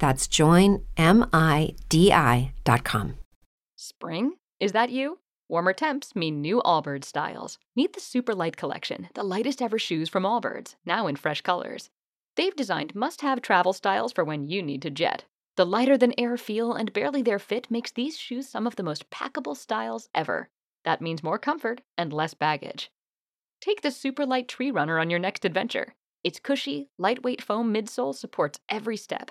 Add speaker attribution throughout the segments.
Speaker 1: That's joinmidi.com.
Speaker 2: Spring? Is that you? Warmer temps mean new Allbirds styles. Meet the Super Light Collection, the lightest ever shoes from Allbirds, now in fresh colors. They've designed must have travel styles for when you need to jet. The lighter than air feel and barely there fit makes these shoes some of the most packable styles ever. That means more comfort and less baggage. Take the Super Light Tree Runner on your next adventure. Its cushy, lightweight foam midsole supports every step,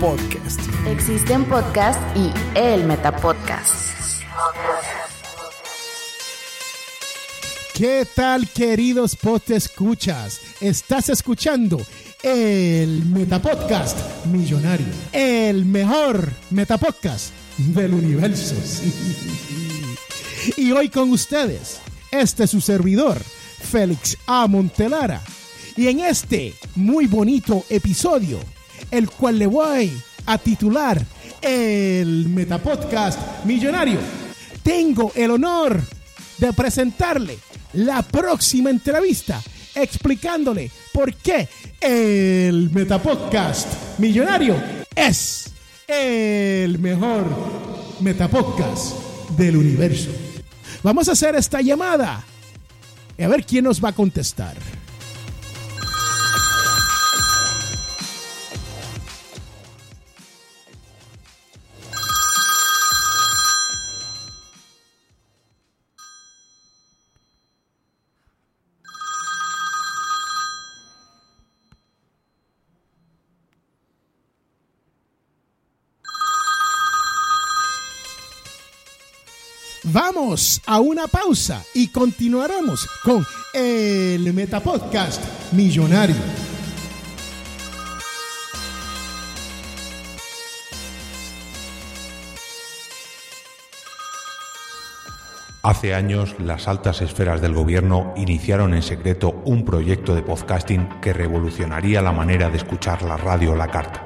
Speaker 3: Podcast.
Speaker 4: Existen podcasts y el Metapodcast.
Speaker 5: ¿Qué tal, queridos escuchas? Estás escuchando el Metapodcast Millonario, el mejor Metapodcast del universo. sí. Y hoy con ustedes, este es su servidor, Félix A. Montelara. Y en este muy bonito episodio, el cual le voy a titular el Metapodcast Millonario, tengo el honor de presentarle la próxima entrevista explicándole por qué el Metapodcast Millonario es el mejor Metapodcast del universo. Vamos a hacer esta llamada y a ver quién nos va a contestar. Vamos a una pausa y continuaremos con el Metapodcast Millonario.
Speaker 6: Hace años, las altas esferas del gobierno iniciaron en secreto un proyecto de podcasting que revolucionaría la manera de escuchar la radio a la carta.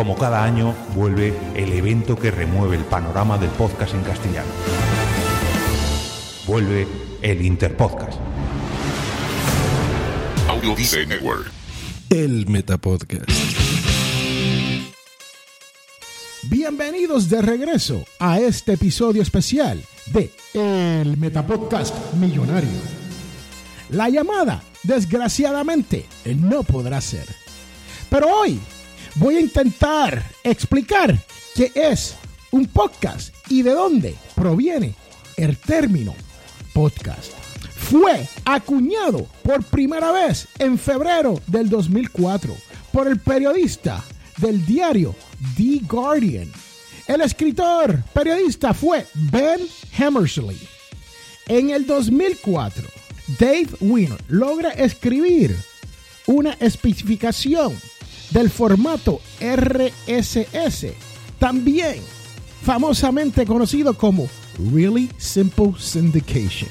Speaker 6: Como cada año, vuelve el evento que remueve el panorama del podcast en castellano. Vuelve el Interpodcast.
Speaker 7: Audio Network.
Speaker 3: El Metapodcast.
Speaker 5: Bienvenidos de regreso a este episodio especial de El Metapodcast Millonario. La llamada, desgraciadamente, no podrá ser. Pero hoy voy a intentar explicar qué es un podcast y de dónde proviene el término podcast. Fue acuñado por primera vez en febrero del 2004 por el periodista del diario The Guardian. El escritor periodista fue Ben Hammersley. En el 2004, Dave Wiener logra escribir una especificación del formato RSS, también famosamente conocido como Really Simple Syndication.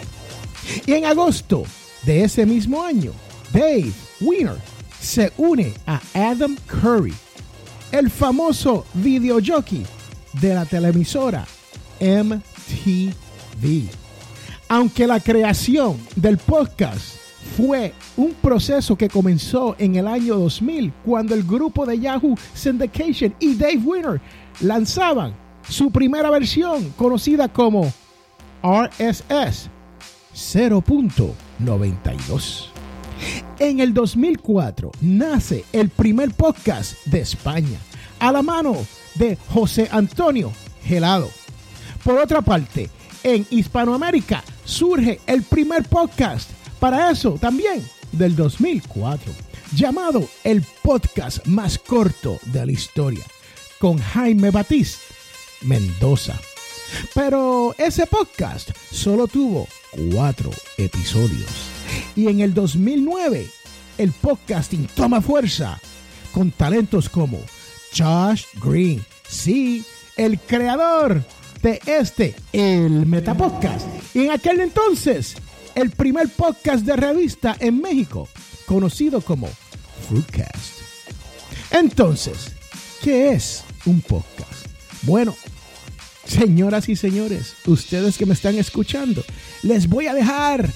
Speaker 5: Y en agosto de ese mismo año, Dave Wiener se une a Adam Curry, el famoso videojockey de la televisora MTV. Aunque la creación del podcast fue un proceso que comenzó en el año 2000 cuando el grupo de Yahoo Syndication y Dave Winner lanzaban su primera versión conocida como RSS 0.92. En el 2004 nace el primer podcast de España, a la mano de José Antonio Gelado. Por otra parte, en Hispanoamérica surge el primer podcast, para eso también del 2004, llamado el podcast más corto de la historia, con Jaime Batiste Mendoza. Pero ese podcast solo tuvo cuatro episodios. Y en el 2009, el podcasting toma fuerza con talentos como Josh Green, sí, el creador de este, el Metapodcast. Y en aquel entonces, el primer podcast de revista en México, conocido como Fruitcast. Entonces, ¿qué es un podcast? Bueno, señoras y señores, ustedes que me están escuchando, les voy a dejar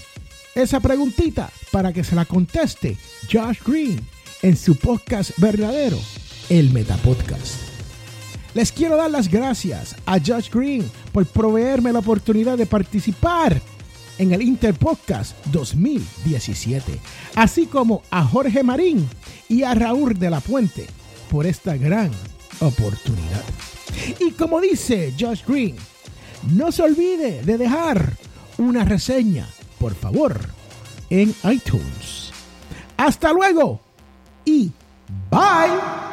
Speaker 5: esa preguntita para que se la conteste Josh Green en su podcast verdadero, el Metapodcast. Les quiero dar las gracias a Josh Green por proveerme la oportunidad de participar en el Interpodcast 2017, así como a Jorge Marín y a Raúl de la Puente por esta gran oportunidad. Y como dice Josh Green, no se olvide de dejar una reseña, por favor, en iTunes. Hasta luego y bye.